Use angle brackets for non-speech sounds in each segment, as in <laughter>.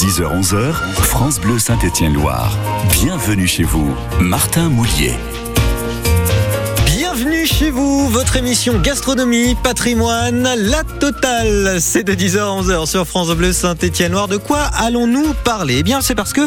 10h-11h, France Bleu Saint-Étienne-Loire. Bienvenue chez vous, Martin Moulier. Chez vous, votre émission gastronomie, patrimoine, la totale. C'est de 10h à 11h sur France Bleu Saint-Étienne-Noir. De quoi allons-nous parler? Eh bien, c'est parce que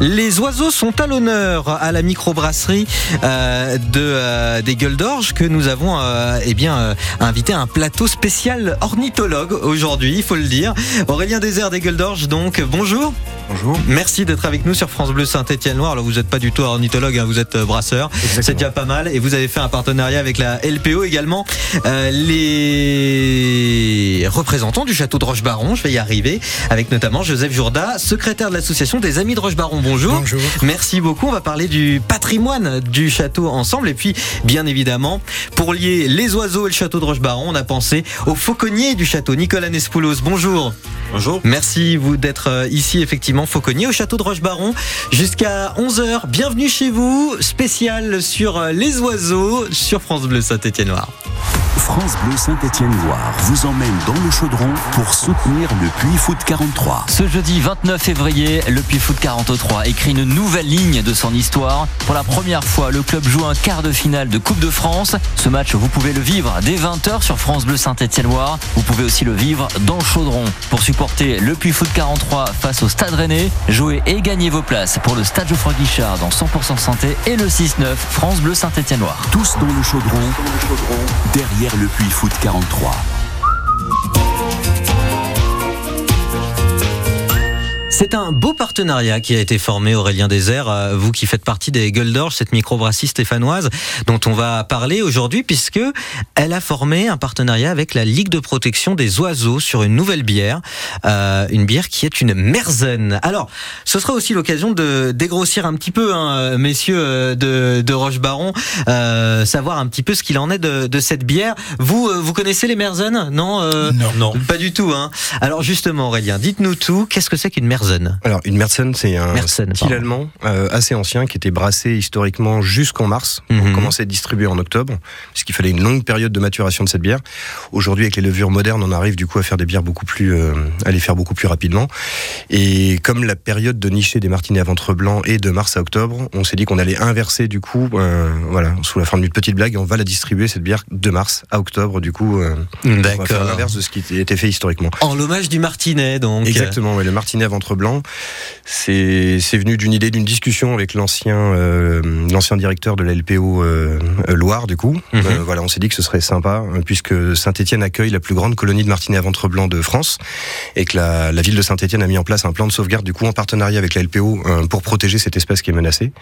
les oiseaux sont à l'honneur à la microbrasserie euh, de, euh, des Gueules d'Orge que nous avons euh, eh bien, invité un plateau spécial ornithologue aujourd'hui, il faut le dire. Aurélien Désert des Gueules d'Orge, donc bonjour. Bonjour. Merci d'être avec nous sur France Bleu Saint-Étienne-Noir. Alors, vous n'êtes pas du tout ornithologue, hein, vous êtes euh, brasseur. C'est déjà pas mal. Et vous avez fait un partenariat avec la LPO également. Euh, les représentants du château de Roche-Baron, je vais y arriver, avec notamment Joseph Jourda, secrétaire de l'association des Amis de Roche-Baron. Bonjour. Bonjour. Merci beaucoup. On va parler du patrimoine du château ensemble. Et puis, bien évidemment, pour lier les oiseaux et le château de Roche-Baron, on a pensé au fauconnier du château, Nicolas Nespoulos. Bonjour. Bonjour. Merci vous d'être euh, ici effectivement fauconnier au château de Roche-Baron jusqu'à 11h. Bienvenue chez vous, spécial sur euh, les oiseaux sur France Bleu Saint-Étienne-Noir. France Bleu Saint-Étienne-Loire vous emmène dans le chaudron pour soutenir le Puy Foot 43. Ce jeudi 29 février, le Puy Foot 43 écrit une nouvelle ligne de son histoire. Pour la première fois, le club joue un quart de finale de Coupe de France. Ce match, vous pouvez le vivre dès 20h sur France Bleu Saint-Étienne-Loire. Vous pouvez aussi le vivre dans le chaudron. Pour supporter le Puy Foot 43 face au Stade Rennais, jouez et gagnez vos places pour le Stade Geoffroy Guichard dans 100% santé et le 6-9 France Bleu Saint-Étienne-Loire. Tous dans le chaudron, derrière le Puy Foot 43. C'est un beau partenariat qui a été formé, Aurélien Désert, euh, vous qui faites partie des Gueules d'Orge, cette microbrasserie stéphanoise dont on va parler aujourd'hui, puisque elle a formé un partenariat avec la Ligue de protection des oiseaux sur une nouvelle bière, euh, une bière qui est une Merzen. Alors, ce sera aussi l'occasion de dégrossir un petit peu, hein, messieurs euh, de, de Roche-Baron, euh, savoir un petit peu ce qu'il en est de, de cette bière. Vous, vous connaissez les Merzen Non, euh, Non. non, pas du tout. Hein. Alors justement, Aurélien, dites-nous tout. Qu'est-ce que c'est qu'une Merzen Alors, une Mersen, c'est un Mersen, style pardon. allemand euh, assez ancien qui était brassé historiquement jusqu'en mars. Mhm. On commençait à distribuer en octobre, puisqu'il fallait une longue période de maturation de cette bière. Aujourd'hui, avec les levures modernes, on arrive du coup à faire des bières beaucoup plus, euh, à les faire beaucoup plus rapidement. Et comme la période de nicher des martinets à ventre blanc est de mars à octobre, on s'est dit qu'on allait inverser du coup, euh, voilà, sous la forme d'une petite blague, et on va la distribuer cette bière de mars à octobre. Du coup, euh, faire l'inverse de ce qui était fait historiquement. En l'hommage du Martinet, donc. Exactement, ouais, le martinet à ventre blanc, c'est c'est venu d'une idée, d'une discussion avec l'ancien euh, l'ancien directeur de la LPO euh, Loire, du coup. Mhm. Euh, voilà, on s'est dit que ce serait sympa, puisque Saint-Étienne accueille la plus grande colonie de martinets à ventre blanc de France, et que la, la ville de Saint-Étienne a mis en place un plan de sauvegarde, du coup, en partenariat avec la LPO, pour protéger cette espèce qui est menacée.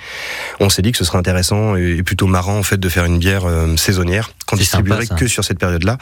On s'est dit que ce serait intéressant et, plutôt marrant, en fait, de faire une bière saisonnière qu'on sympa, distribuerait que sur cette période-là,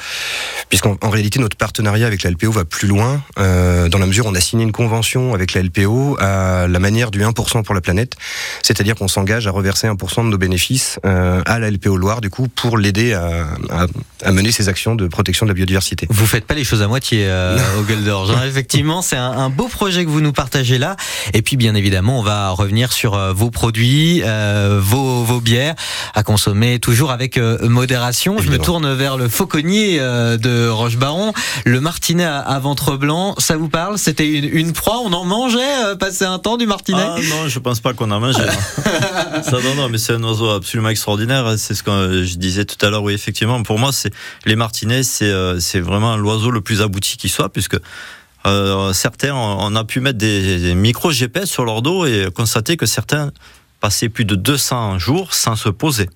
puisqu'en en réalité, notre partenariat avec la LPO va plus loin, dans la mesure où on a signé une convention avec la LPO à la manière du 1% pour la planète, c'est-à-dire qu'on s'engage à reverser 1% de nos bénéfices euh, à la LPO Loire, du coup, pour l'aider à, à- à mener ses actions de protection de la biodiversité. Vous faites pas les choses à moitié euh, au Gueule d'Orge. hein. <laughs> Effectivement, c'est un, un beau projet que vous nous partagez là. Et puis, bien évidemment, on va revenir sur euh, vos produits, euh, vos, vos bières à consommer toujours avec euh, modération. Je me tourne vers le fauconnier de Roche-Baron, le martinet à, à ventre blanc. Ça vous parle? C'était une, une proie. On en mangeait euh, passer un temps du martinet. Ah non, je pense pas qu'on a mangé. hein. <laughs> Ça, non, non, mais c'est un oiseau absolument extraordinaire. C'est ce que je disais tout à l'heure. Oui, effectivement, pour moi, c'est les martinets, c'est euh, c'est vraiment l'oiseau le plus abouti qui soit, puisque euh, certains, on a pu mettre des, des micros GPS sur leur dos et constater que certains passaient plus de 200 jours sans se poser.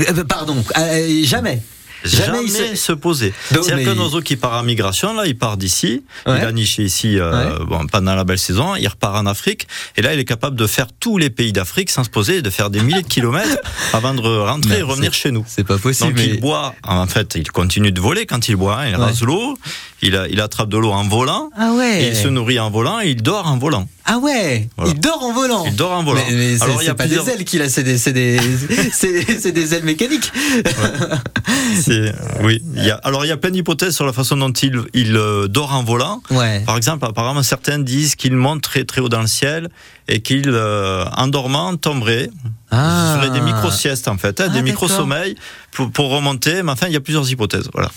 Euh, pardon, euh, jamais. Jamais Jamais, il se- se... poser. C'est-à-dire mais- qu'un oiseau qui part en migration, là, il part d'ici, Ouais. il a niché ici euh, bon, pendant la belle saison, il repart en Afrique, et là, il est capable de faire tous les pays d'Afrique sans se poser, et de faire des milliers de kilomètres <laughs> avant de rentrer et revenir chez nous. C'est pas possible. Donc mais- il boit, en fait, il continue de voler quand il boit, hein, il Ouais. rase l'eau, il, a- il attrape de l'eau en volant, Ah ouais. et il se nourrit en volant, et il dort en volant. Ah ouais. Voilà. Il dort en volant. Il dort en volant. Mais, Alors il y a pas plusieurs. des ailes qu'il a, c'est des, des, <laughs> des ailes mécaniques. Oui. Il y a, alors il y a plein d'hypothèses sur la façon dont il, il euh, dort en volant. Ouais. Par exemple, apparemment, certains disent qu'il monte très très haut dans le ciel et qu'il, euh, en dormant, tomberait. Ah. Ce serait des micro-siestes en fait, hein, Ah, des micro-sommeils, pour, remonter. Mais enfin, il y a plusieurs hypothèses. Voilà.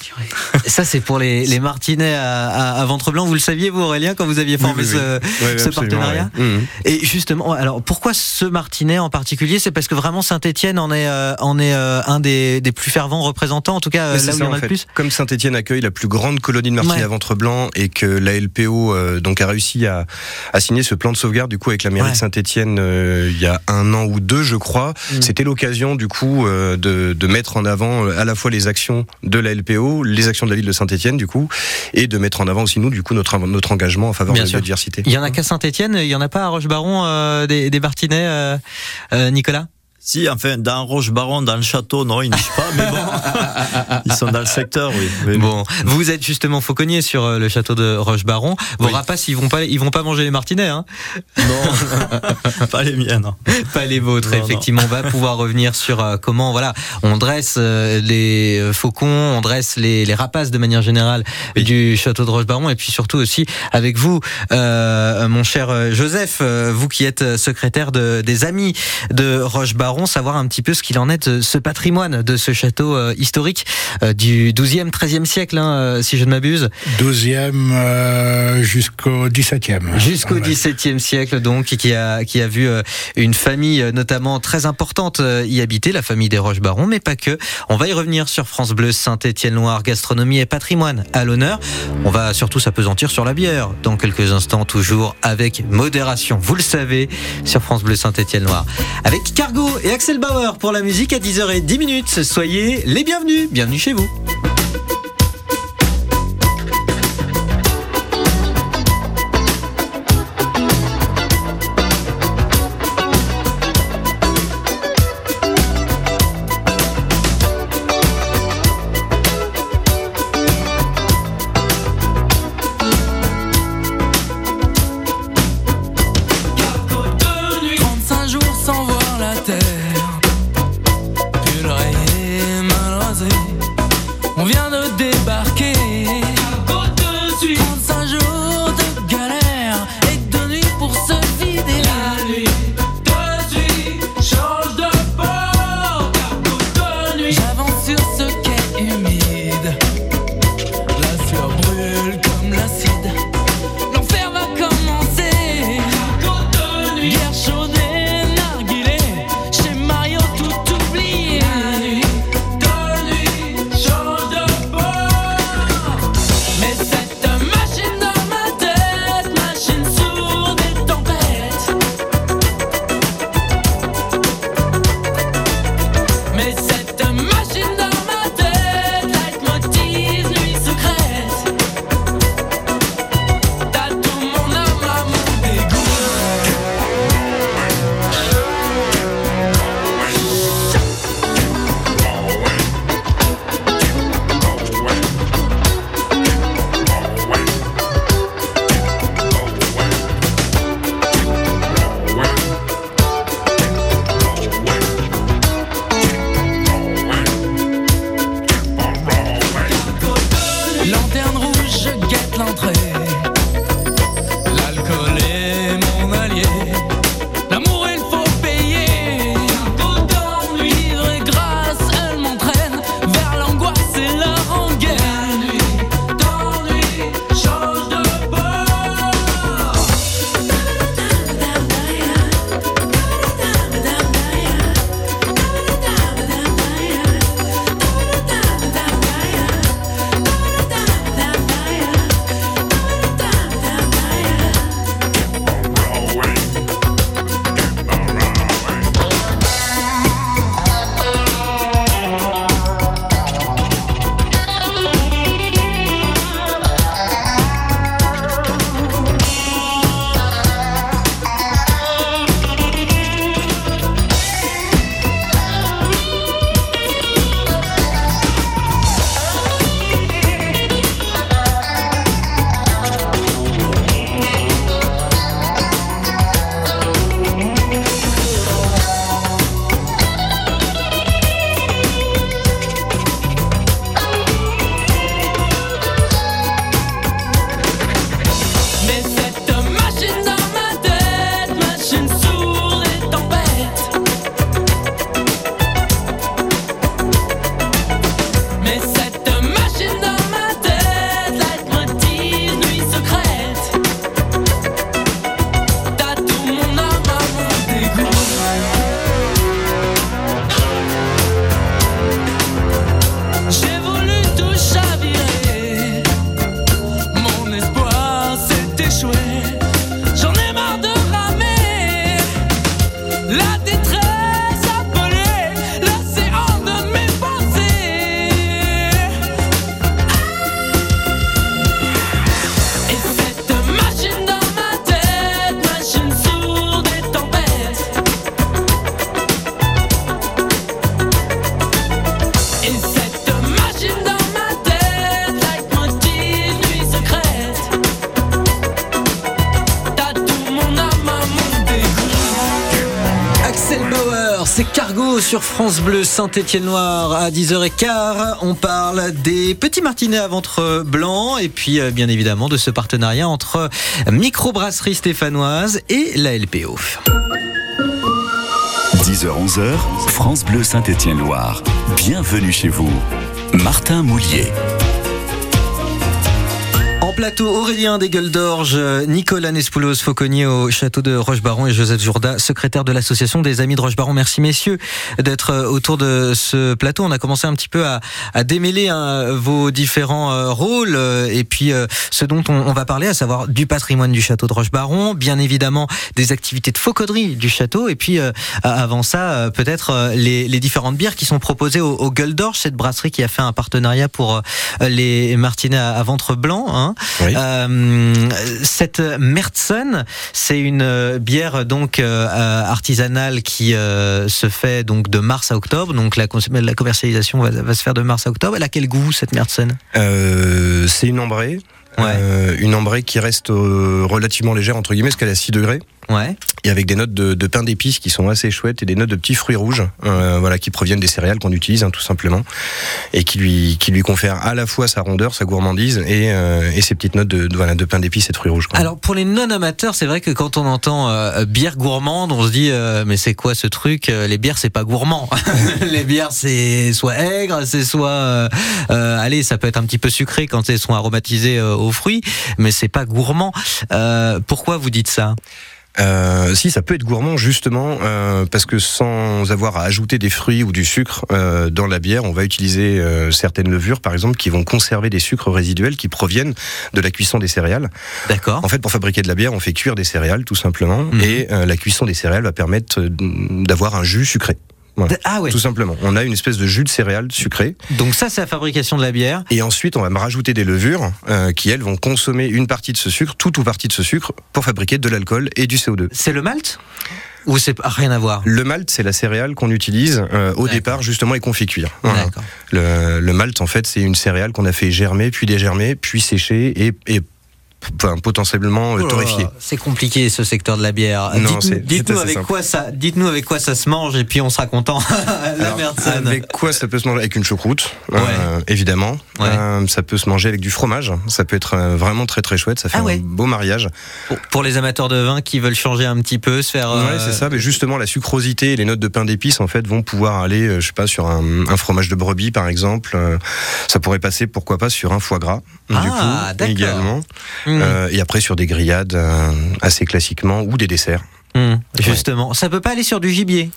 Ça, c'est pour les, les Martinets à, ventre blanc. Vous le saviez, vous, Aurélien, quand vous aviez formé ce, partenariat mmh. Et justement, alors pourquoi ce Martinet en particulier? C'est parce que vraiment Saint-Etienne en est, euh, en est euh, un des, des, plus fervents représentants, en tout cas là où il y en a le plus. Comme Saint-Etienne accueille la plus grande colonie de Martinets à ventre blanc et que la LPO euh, donc a réussi à, à, signer ce plan de sauvegarde du coup avec la mairie de Saint-Etienne il y a un an ou deux, je crois, mmh. c'était l'occasion du coup de, de mettre en avant à la fois les actions de la LPO, les actions de la ville de Saint-Etienne, du coup, et de mettre en avant aussi nous, du coup, notre, notre engagement en faveur de la biodiversité. Il y en a qu'à Saint-Etienne, il y en a pas à Roche-Baron euh, des, des Martinets, euh, euh, Nicolas? Si, enfin, dans Roche-Baron, dans le château, non, ils nichent pas, mais bon, <laughs> ils sont dans le secteur, oui. bon, vous êtes justement fauconnier sur euh, le château de Roche-Baron. Vos rapaces, ils vont pas, ils vont pas manger les martinets, hein. Non, <laughs> pas les miens, non. Pas les vôtres, effectivement. On va pouvoir revenir sur euh, comment, voilà, on dresse euh, les faucons, on dresse les, les rapaces de manière générale du château de Roche-Baron, et puis surtout aussi avec vous, euh, mon cher Joseph, vous qui êtes secrétaire de, des amis de Roche-Baron savoir un petit peu ce qu'il en est de ce patrimoine, de ce château euh, historique euh, du 12e, 13e siècle, hein, euh, si je ne m'abuse. 12e jusqu'au 17e. Jusqu'au 17e siècle, donc, qui a, qui a vu une famille notamment très importante y habiter, la famille des Roches-Baron, mais pas que. On va y revenir sur France Bleu, Saint-Étienne-Loire, gastronomie et patrimoine à l'honneur. On va surtout s'apesantir sur la bière dans quelques instants, toujours avec modération. Vous le savez, sur France Bleu, Saint-Étienne-Loire. Avec Cargo et Axel Bauer pour la musique à 10h10 minutes. Soyez les bienvenus. Bienvenue chez vous. C'est Cargo sur France Bleu Saint-Étienne-Noir à 10h15. On parle des petits martinets à ventre blanc et puis euh, bien évidemment de ce partenariat entre Microbrasserie Stéphanoise et la LPO. 10h-11h, France Bleu Saint-Étienne-Loire. Bienvenue chez vous. Martin Moulier. En plateau, Aurélien des Gueules d'Orge, Nicolas Nespoulos Fauconnier au château de Rochebaron et Joseph Jourda, secrétaire de l'association des Amis de Rochebaron. Merci messieurs d'être euh, autour de ce plateau. On a commencé un petit peu à, démêler hein, vos différents euh, rôles euh, et puis ce dont on, va parler, à savoir du patrimoine du château de Rochebaron, bien évidemment des activités de fauconnerie du château et puis avant ça, peut-être les, différentes bières qui sont proposées au, au Gueule d'Orge, cette brasserie qui a fait un partenariat pour les martinets à, à ventre blanc. Hein. Oui. Euh, cette Mertzen, c'est une euh, bière donc euh, artisanale qui euh, se fait donc de mars à octobre. Donc la, commercialisation va, va se faire de mars à octobre. Elle a quel goût cette Mertzen? C'est une ambrée. Ouais. Une ambrée qui reste relativement légère, entre guillemets, parce qu'elle est à 6 degrés. Ouais. Et avec des notes de, de pain d'épices qui sont assez chouettes et des notes de petits fruits rouges, euh, voilà, qui proviennent des céréales qu'on utilise hein, tout simplement, et qui lui qui lui confèrent à la fois sa rondeur, sa gourmandise et, euh, et ces petites notes de, de- voilà de pain d'épices et de fruits rouges. quoi. Alors pour les non-amateurs, c'est vrai que quand on entend euh, bière gourmande, on se dit euh, mais c'est quoi ce truc Euh, Les bières c'est pas gourmand. <laughs> les bières c'est soit aigre, c'est soit euh, allez ça peut être un petit peu sucré quand elles sont aromatisées aux fruits, mais c'est pas gourmand. Euh, pourquoi vous dites ça? Euh, si, ça peut être gourmand justement euh, parce que sans avoir à ajouter des fruits ou du sucre euh, dans la bière, on va utiliser euh, certaines levures, par exemple, qui vont conserver des sucres résiduels qui proviennent de la cuisson des céréales. D'accord. En fait, pour fabriquer de la bière, on fait cuire des céréales, tout simplement, Mhm. et euh, la cuisson des céréales va permettre d'avoir un jus sucré. Voilà. Ah ouais. Tout simplement. On a une espèce de jus de céréales sucré. Donc ça c'est la fabrication de la bière. Et ensuite, on va me rajouter des levures euh, qui, elles, vont consommer une partie de ce sucre, toute ou partie de ce sucre, pour fabriquer de l'alcool et du CO2. C'est le malt ou c'est pas- rien à voir? Le malt, c'est la céréale qu'on utilise euh, au départ, justement, et qu'on fait cuire. Voilà. Le, le malt, en fait, c'est une céréale qu'on a fait germer, puis dégermer, puis sécher et, et enfin, potentiellement euh. Oh, C'est compliqué ce secteur de la bière. Non, Dites-nous assez avec simple. quoi ça, dites-nous avec quoi ça se mange et puis on sera content. <laughs> la Alors, Mertzen. avec quoi ça peut se manger? Avec une choucroute, Ouais. euh, évidemment. Ouais. Euh, ça peut se manger avec du fromage. Ça peut être vraiment très très chouette. Ça fait Ah ouais. un beau mariage. Pour, pour les amateurs de vin qui veulent changer un petit peu, se faire. Euh, c'est ça. Mais justement, la sucrosité et les notes de pain d'épices, en fait, vont pouvoir aller, je sais pas, sur un, un fromage de brebis, par exemple. Ça pourrait passer, pourquoi pas, sur un foie gras, du Ah, coup, également. Hum, Euh, et après sur des grillades euh, assez classiquement ou des desserts. hum, Justement, ça peut pas aller sur du gibier.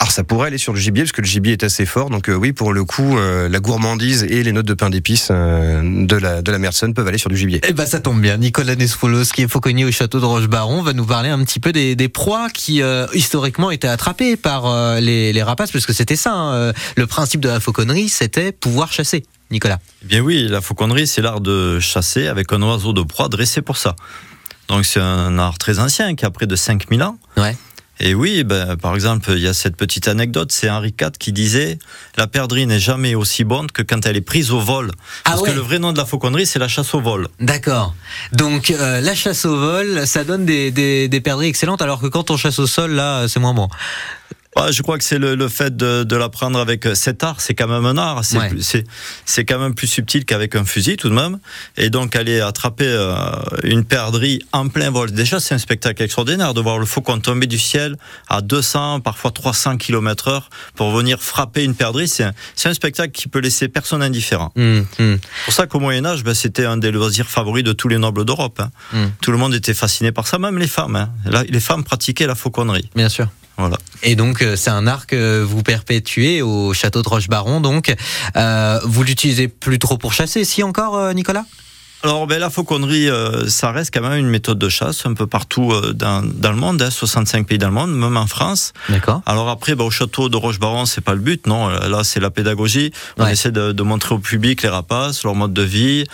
Alors ça pourrait aller sur le gibier parce que le gibier est assez fort. Donc euh, oui, pour le coup, euh, la gourmandise et les notes de pain d'épices euh, de la de la Merson peuvent aller sur du gibier. Eh ben ça tombe bien. Nicolas Nesfoulos, qui est fauconnier au château de Rochebaron, va nous parler un petit peu des, des proies qui historiquement étaient attrapées par les, les rapaces, parce que c'était ça. hein, le principe de la fauconnerie, c'était pouvoir chasser. Nicolas. Eh bien oui, la fauconnerie, c'est l'art de chasser avec un oiseau de proie dressé pour ça. Donc c'est un art très ancien qui a près de 5000 ans. Ouais. Et oui, ben, par exemple, il y a cette petite anecdote, c'est Henri IV qui disait La perdrix n'est jamais aussi bonne que quand elle est prise au vol. Ah Parce ouais. que le vrai nom de la fauconnerie, c'est la chasse au vol. D'accord. Donc euh, la chasse au vol, ça donne des, des, des perdrix excellentes, alors que quand on chasse au sol, là, c'est moins bon. Ouais, je crois que c'est le, le fait de, de l'apprendre avec cet art, c'est quand même un art. C'est Ouais. quand même plus subtil qu'avec un fusil tout de même. Et donc aller attraper euh, une perdrix en plein vol. Déjà, c'est un spectacle extraordinaire de voir le faucon tomber du ciel à 200, parfois 300 km heure pour venir frapper une perdrix. C'est un, un spectacle qui peut laisser personne indifférent. Hum, hum, C'est pour ça qu'au Moyen Âge, ben, c'était un des loisirs favoris de tous les nobles d'Europe. hein. hum. Tout le monde était fasciné par ça, même les femmes. hein. Là, les femmes pratiquaient la fauconnerie. Bien sûr. Voilà. Et donc euh, c'est un art que vous perpétuez au château de Rochebaron. Donc euh, vous l'utilisez plus trop pour chasser, si encore, euh, Nicolas? Alors, ben, la fauconnerie, euh, ça reste quand même une méthode de chasse un peu partout euh, dans, dans le monde, hein, 65 pays dans le monde, même en France. D'accord. Alors après, ben, au château de Rochebaron, c'est pas le but, non. Là, c'est la pédagogie. On Ouais. essaie de, de montrer au public les rapaces, leur mode de vie.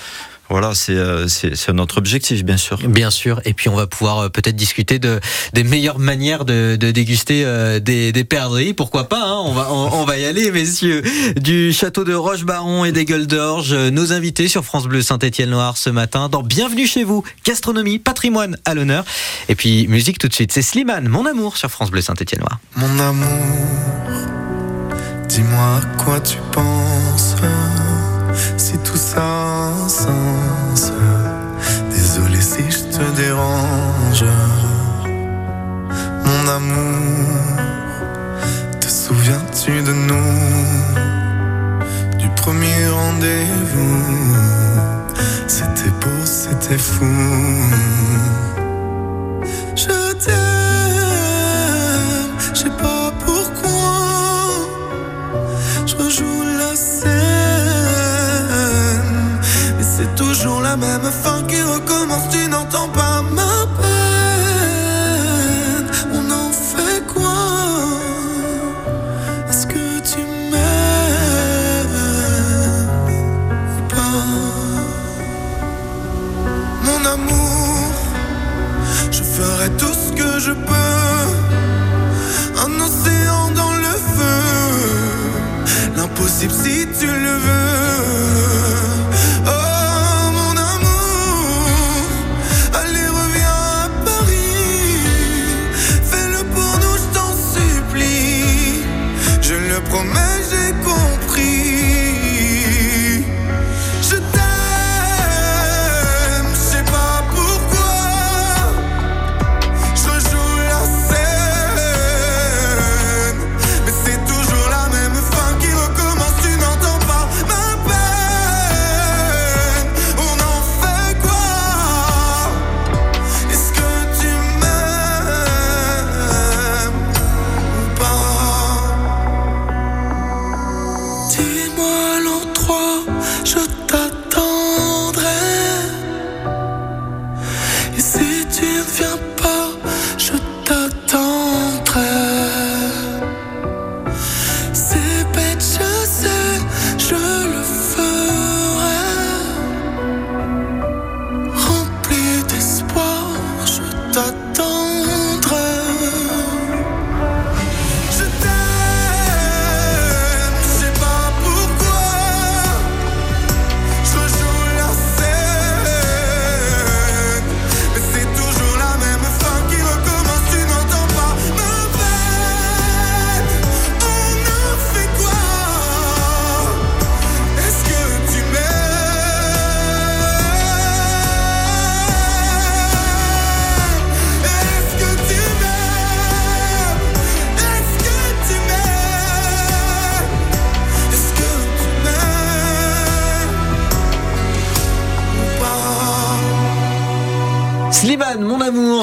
Voilà, c'est euh, c'est notre objectif, bien sûr. Bien sûr, et puis on va pouvoir euh, peut-être discuter de des meilleures manières de, de déguster euh, des, des perdrix. Pourquoi pas hein On va on, on va y aller, messieurs. Du château de Roche-Baron et des Gueules d'Orge, euh, nos invités sur France Bleu Saint-Étienne-Loire ce matin dans Bienvenue chez vous, gastronomie, patrimoine à l'honneur, et puis musique tout de suite. C'est Slimane, mon amour sur France Bleu Saint-Étienne-Loire. Mon amour, dis-moi à quoi tu penses Si tout ça sens Désolé si je te dérange. Mon amour, te souviens-tu de nous? Du premier rendez-vous. C'était beau, c'était fou. Je t'aime, même fin qui recommence. Tu n'entends pas ma peine. On en fait quoi? Est-ce que tu m'aimes ou pas? Mon amour. Je ferai tout ce que je peux. Un océan dans le feu. L'impossible si tu le veux.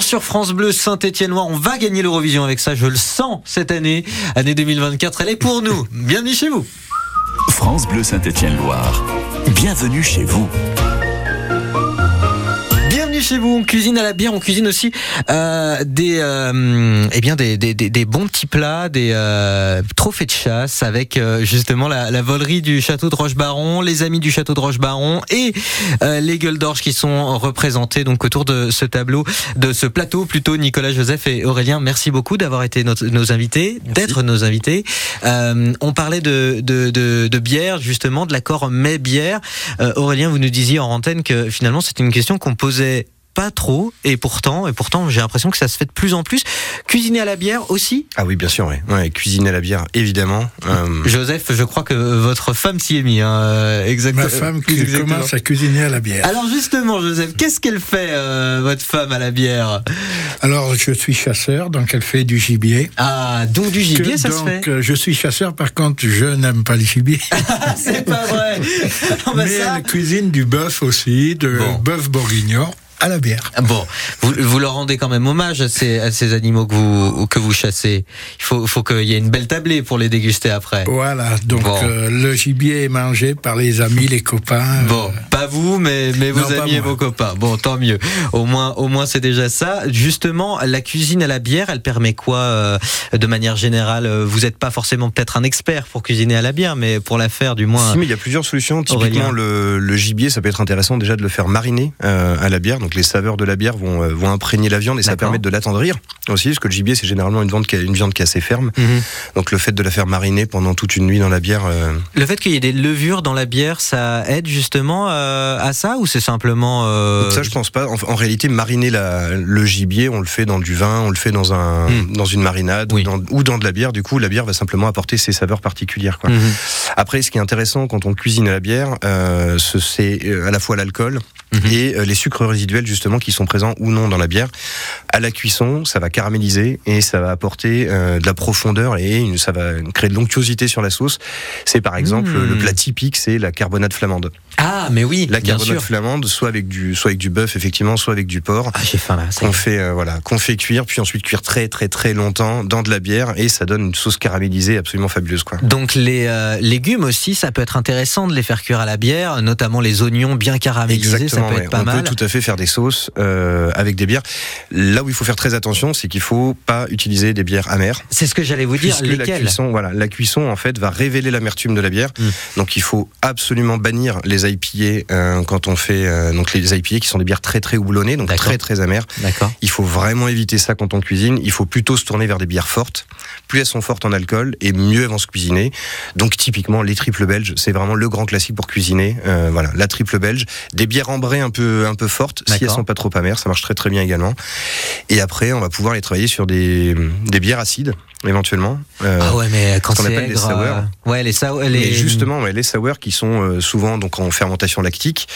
Sur France Bleu Saint-Étienne-Loire. On va gagner l'Eurovision avec ça, je le sens cette année. Année 2024, elle est pour nous. Bienvenue chez vous. France Bleu Saint-Étienne-Loire. Bienvenue chez vous. Chez vous. On cuisine à la bière, on cuisine aussi euh, des, euh, eh bien des, des, des, des bons petits plats, des euh, trophées de chasse avec euh, justement la, la volerie du château de Roche-Baron, les amis du château de Roche-Baron et euh, les gueules d'orge qui sont représentés donc autour de ce tableau, de ce plateau plutôt. Nicolas, Joseph et Aurélien, merci beaucoup d'avoir été notre- nos invités, d'être nos invités. Euh, on parlait de, de, de, de bière justement, de l'accord mais bière. Euh, Aurélien, vous nous disiez en antenne que finalement c'était une question qu'on posait pas trop et pourtant et pourtant j'ai l'impression que ça se fait de plus en plus cuisiner à la bière aussi Ah oui, bien sûr, oui. Ouais, cuisiner à la bière, évidemment. Euh, Joseph je crois que votre femme s'y est mis hein, exactement Ma femme qui exactement. commence à cuisiner à la bière. alors justement Joseph qu'est-ce qu'elle fait euh, votre femme à la bière Alors, je suis chasseur, donc elle fait du gibier. ah donc du gibier Que- ça donc, se fait euh, je suis chasseur, par contre, je n'aime pas le gibier. <laughs> Ah, c'est pas vrai <laughs> Non, bah, Mais ça- elle cuisine du bœuf aussi, de Bon. bœuf bourguignon. À la bière. Bon, vous, vous leur rendez quand même hommage à ces, à ces animaux que vous, que vous chassez. Il faut, faut qu'il y ait une belle tablée pour les déguster après. Voilà, donc Bon. euh, le gibier est mangé par les amis, les copains. Bon, euh, pas vous, mais, mais vos Non, amis et vos copains. Bon, tant mieux. Au moins, au moins, c'est déjà ça. Justement, la cuisine à la bière, elle permet quoi euh, de manière générale Vous n'êtes pas forcément peut-être un expert pour cuisiner à la bière, mais pour la faire, du moins. Si, mais il y a plusieurs solutions. Typiquement, le, le gibier, ça peut être intéressant déjà de le faire mariner euh, à la bière. Donc les saveurs de la bière vont, euh, vont imprégner la viande et ça permet de l'attendrir aussi, parce que le gibier, c'est généralement une viande, qui, une viande qui est assez ferme. Mhm. Donc le fait de la faire mariner pendant toute une nuit dans la bière, euh, Le fait qu'il y ait des levures dans la bière, ça aide justement euh, à ça ou c'est simplement euh, ça je pense pas. En, en réalité, mariner la, le gibier, on le fait dans du vin, on le fait dans, un, Mm. dans une marinade Oui. ou, dans, ou dans de la bière. Du coup, la bière va simplement apporter ses saveurs particulières. Quoi. Mhm. Après, ce qui est intéressant quand on cuisine la bière, ce- c'est à la fois l'alcool Mhm. et les sucres résiduels justement qui sont présents ou non dans la bière. À la cuisson, ça va caraméliser et ça va apporter euh, de la profondeur et une- ça va créer de l'onctuosité sur la sauce. C'est par exemple Mhm. le plat typique, c'est la carbonade flamande. Ah, mais oui, La carbonade flamande, soit avec du, soit avec du bœuf effectivement, soit avec du porc. Ah, j'ai faim là. Qu'on fait, euh, voilà, qu'on fait cuire, puis ensuite cuire très très très longtemps dans de la bière et ça donne une sauce caramélisée absolument fabuleuse quoi. Donc les euh, légumes aussi, ça peut être intéressant de les faire cuire à la bière, notamment les oignons bien caramélisés, ça peut ouais. être pas on mal. peut tout à fait faire des sauces euh, avec des bières. Là où il faut faire très attention, c'est qu'il faut pas utiliser des bières amères. C'est ce que j'allais vous dire. Puisque la cuisson, voilà, la cuisson en fait va révéler l'amertume de la bière. Mm. Donc il faut absolument bannir les IPA euh, quand on fait euh, donc les IPA qui sont des bières très très houblonnées, donc très très amères. D'accord. Il faut vraiment éviter ça quand on cuisine. Il faut plutôt se tourner vers des bières fortes. Plus elles sont fortes en alcool et mieux elles vont se cuisiner. Donc typiquement les triples belges, c'est vraiment le grand classique pour cuisiner. Euh, voilà, la triple belge, des bières ambrées un peu un peu fortes. Si elles sont pas trop amères, ça marche très très bien également. Et après, on va pouvoir les travailler sur des des bières acides éventuellement. Euh, Ah ouais, mais quand qu'on c'est appelle les aigre, sour. euh, ouais, les sour, les mais justement, ouais, les sour qui sont euh, souvent donc en fermentation lactique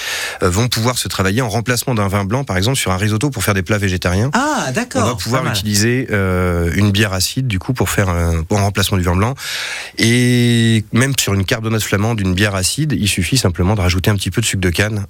euh, vont pouvoir se travailler en remplacement d'un vin blanc, par exemple, sur un risotto pour faire des plats végétariens. Ah, On d'accord. va pouvoir utiliser euh, une bière acide du coup pour faire un, en remplacement du vin blanc et même sur une carbonate flamande une bière acide il suffit simplement de rajouter un petit peu de sucre de canne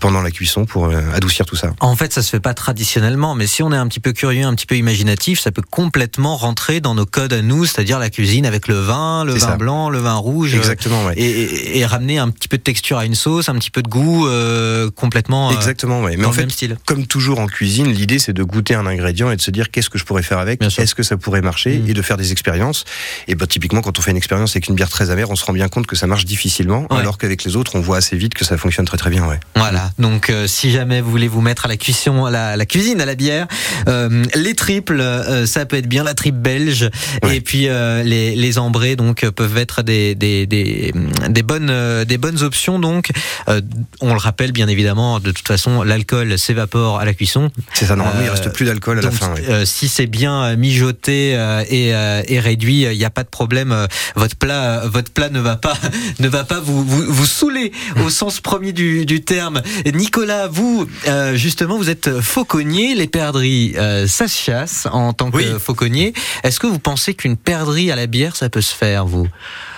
pendant la cuisson pour adoucir tout ça En fait, ça se fait pas traditionnellement, mais si on est un petit peu curieux, un petit peu imaginatif, ça peut complètement rentrer dans nos codes à nous, c'est-à-dire la cuisine avec le vin, le vin ça. blanc, le vin rouge. euh, exactement ouais. Et, et- et ramener un petit peu de texture à une sauce, un petit peu de goût, euh, complètement euh, Exactement, ouais. Mais en fait, même style. comme toujours en cuisine, l'idée c'est de goûter un ingrédient et de se dire qu'est-ce que je pourrais faire avec, est-ce que ça pourrait marcher Mm. et de faire des expériences. Et bah, typiquement, quand on fait une expérience avec une bière très amère, on se rend bien compte que ça marche difficilement, Ouais. alors qu'avec les autres, on voit assez vite que ça fonctionne très très bien. Ouais. Voilà. Donc, euh, si jamais vous voulez vous mettre à la cuisson, à la, à la cuisine, à la bière, euh, les triples, ça peut être bien la triple belge. Ouais. Et puis euh, les, les ambrés, donc euh, peuvent être des des, des, des bonnes euh, des bonnes options. Donc, Euh, on le rappelle bien évidemment. De toute façon, l'alcool s'évapore à la cuisson. C'est ça, normalement, il Euh, reste plus d'alcool à la fin. euh, si c'est bien euh, mijoté euh, et, euh, et réduit, il n'y a pas de problème. euh, votre plat, euh, votre plat ne va pas, <laughs> ne va pas vous vous, vous saouler au sens premier du, du terme. Nicolas, vous euh, justement, vous êtes fauconnier. Les perdrix, euh, ça se chasse en tant que Oui. fauconnier. Est-ce que vous pensez qu'une perdrix à la bière, ça peut se faire, vous?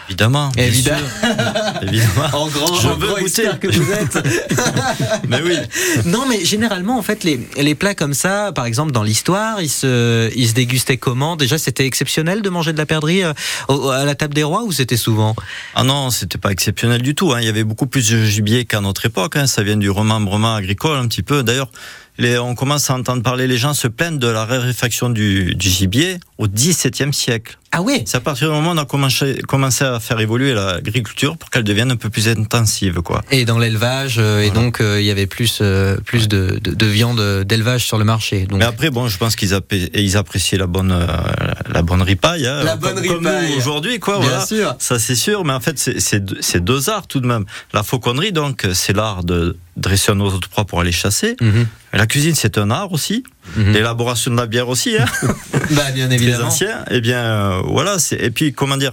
Évidemment. Évidemment. Évidemment. En grand, Je en veux grand goûter. que vous êtes. <laughs> Mais oui. Non, mais généralement, en fait, les, les plats comme ça, par exemple, dans l'histoire, ils se, ils se dégustaient comment? Déjà, c'était exceptionnel de manger de la perdrix euh, à la table des rois ou c'était souvent? Ah non, c'était pas exceptionnel du tout. hein. Il y avait beaucoup plus de gibier qu'à notre époque. hein. Ça vient du remembrement agricole un petit peu. D'ailleurs, les- on commence à entendre parler, les gens se plaignent de la raréfaction du, du gibier au XVIIe siècle. Ah ouais C'est à partir du moment où on a commencé, commencé à faire évoluer l'agriculture pour qu'elle devienne un peu plus intensive. Quoi. Et dans l'élevage, euh, et donc euh, il y avait plus, euh, plus de, de, de viande d'élevage sur le marché. Donc, Mais après, bon, je pense qu'ils ils appréciaient la bonne, la bonne ripaille. hein, La bonne comme ripaille. aujourd'hui, quoi. bien voilà. sûr. Ça, c'est sûr, mais en fait, c'est- c'est deux, c'est deux arts tout de même. La fauconnerie, donc, c'est l'art de dresser un oiseau de proie pour aller chasser. Mhm. La cuisine, c'est un art aussi. Mhm. L'élaboration de la bière aussi, hein, <laughs> Bah, bien les évidemment. anciens. Eh bien, euh, voilà. Et puis, comment dire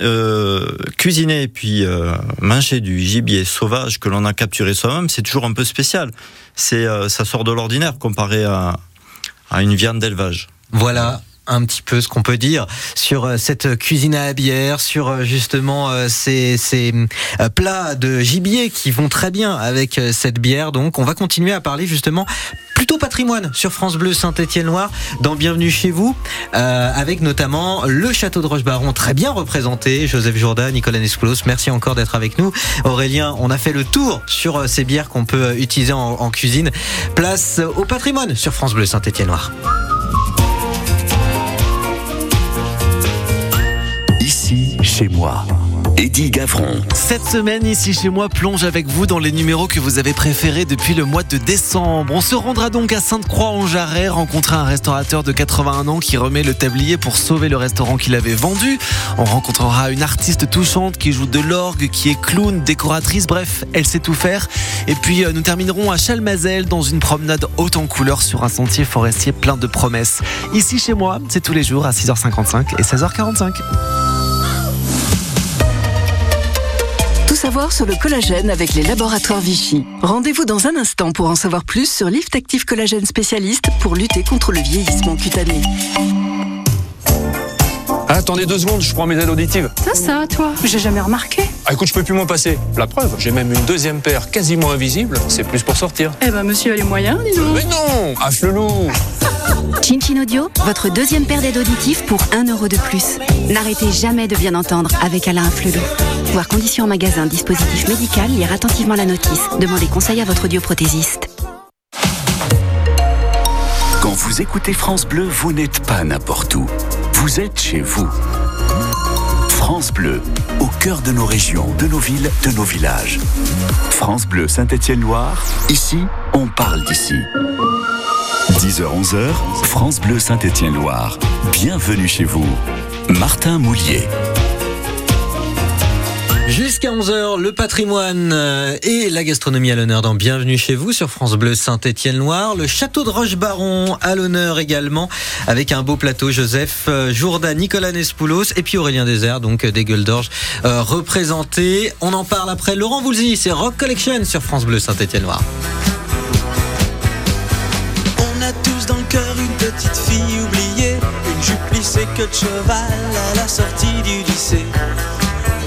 euh, cuisiner et puis euh, manger du gibier sauvage que l'on a capturé soi-même, c'est toujours un peu spécial. C'est, ça sort de l'ordinaire comparé à, à une viande d'élevage. Voilà. Un petit peu ce qu'on peut dire sur euh, cette cuisine à bière, sur euh, justement euh, ces, ces plats de gibier qui vont très bien avec cette bière. Donc, on va continuer à parler justement plutôt patrimoine sur France Bleu Saint-Étienne-Loire dans Bienvenue chez vous, avec notamment le château de Rochebaron très bien représenté. Joseph Jourdain, Nicolas Nespoulos, merci encore d'être avec nous. Aurélien, on a fait le tour sur ces bières qu'on peut utiliser en, cuisine. Place au patrimoine sur France Bleu Saint-Étienne-Loire. Chez moi. Eddie Gavron. Cette semaine, ici chez moi, plonge avec vous dans les numéros que vous avez préférés depuis le mois de décembre. On se rendra donc à Sainte-Croix-en-Jarret, rencontrer un restaurateur de 81 ans qui remet le tablier pour sauver le restaurant qu'il avait vendu. On rencontrera une artiste touchante qui joue de l'orgue, qui est clown, décoratrice, bref, elle sait tout faire. Et puis euh, nous terminerons à Chalmazel dans une promenade haute en couleur sur un sentier forestier plein de promesses. Ici chez moi, c'est tous les jours à 6h55 et 16h45. Savoir sur le collagène avec les laboratoires Vichy. Rendez-vous dans un instant pour en savoir plus sur Lift Active Collagène spécialiste pour lutter contre le vieillissement cutané. Attendez deux secondes, je prends mes aides auditives. Ça, ça, toi J'ai jamais remarqué. Ah, écoute, je peux plus m'en passer. La preuve, j'ai même une deuxième paire quasiment invisible. C'est plus pour sortir. Eh ben, monsieur a les moyens, dis donc. Mais non Afflelou Chin Audio, votre deuxième paire d'aides auditives pour 1 euro de plus. N'arrêtez jamais de bien entendre avec Alain Flelou. Voir conditions magasin, dispositif médical, lire attentivement la notice. Demandez conseil à votre audioprothésiste. Quand vous écoutez France Bleu, vous n'êtes pas n'importe où. Vous êtes chez vous. France Bleu, au cœur de nos régions, de nos villes, de nos villages. France Bleu Saint-Étienne-Loire, ici, on parle d'ici. 10h-11h, France Bleu Saint-Étienne-Loire. Bienvenue chez vous. Martin Moulier. Jusqu'à 11h, le patrimoine euh, et la gastronomie à l'honneur dans Bienvenue chez vous sur France Bleu Saint-Étienne-Loire. Le château de Rochebaron à l'honneur également avec un beau plateau Joseph euh, Jourda, Nicolas Nespoulos et puis Aurélien Désert, donc euh, des gueules d'orge représentés. On en parle après Laurent Voulzy, c'est Rock Collection sur France Bleu Saint-Étienne-Loire. On a tous dans le cœur une petite fille oubliée, une jupe plissée que de cheval à la sortie du lycée.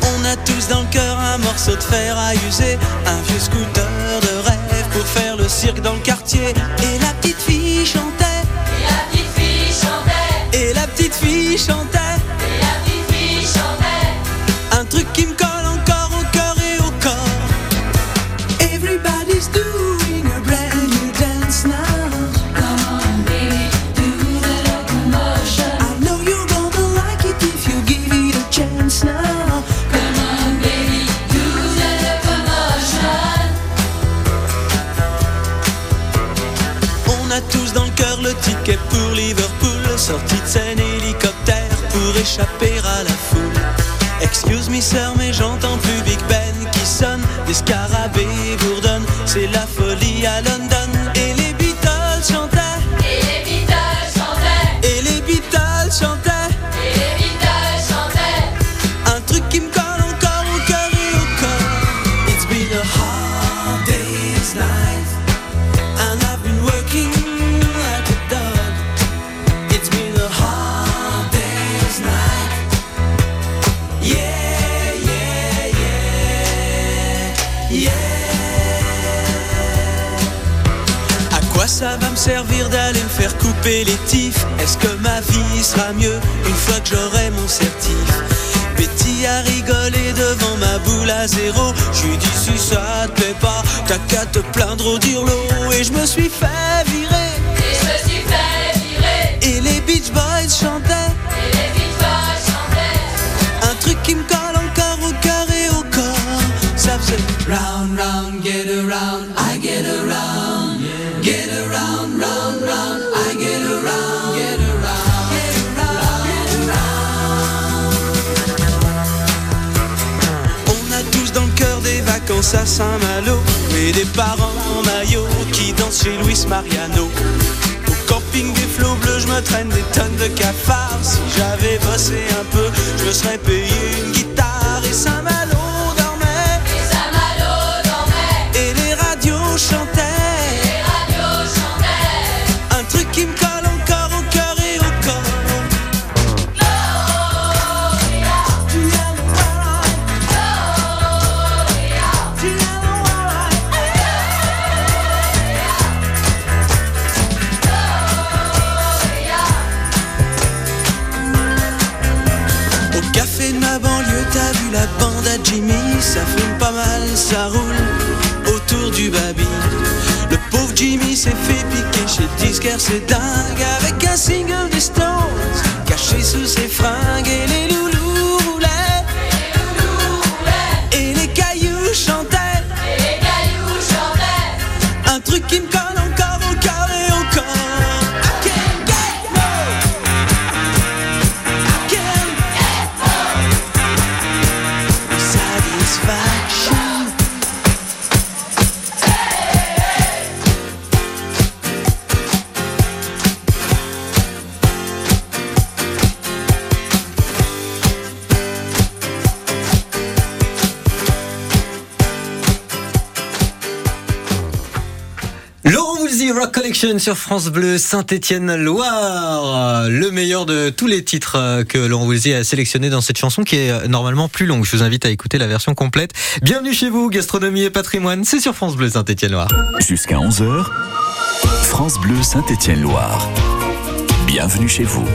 On a tous dans le cœur un morceau de fer à user, un vieux scooter de rêve pour faire le cirque dans le quartier. Et la petite fille chantait. Et la petite fille chantait. Et la petite fille chantait. Vacances à Saint-Malo et des parents en maillot qui dansent chez Luis Mariano. Au camping des flots bleus, je me traîne des tonnes de cafards. Si j'avais bossé un peu, je me serais payé une guitare ça roule autour du baby. Le pauvre Jimmy s'est fait piquer chez disquaire, c'est dingue, avec un single des caché sous ses fringues et les loulous Sur France Bleu Saint-Étienne-Loire. Le meilleur de tous les titres euh, que Laurent Woolsey a sélectionné dans cette chanson qui est euh, normalement plus longue. Je vous invite à écouter la version complète. Bienvenue chez vous, gastronomie et patrimoine. C'est sur France Bleu Saint-Étienne-Loire. Jusqu'à 11h, France Bleu Saint-Étienne-Loire. Bienvenue chez vous.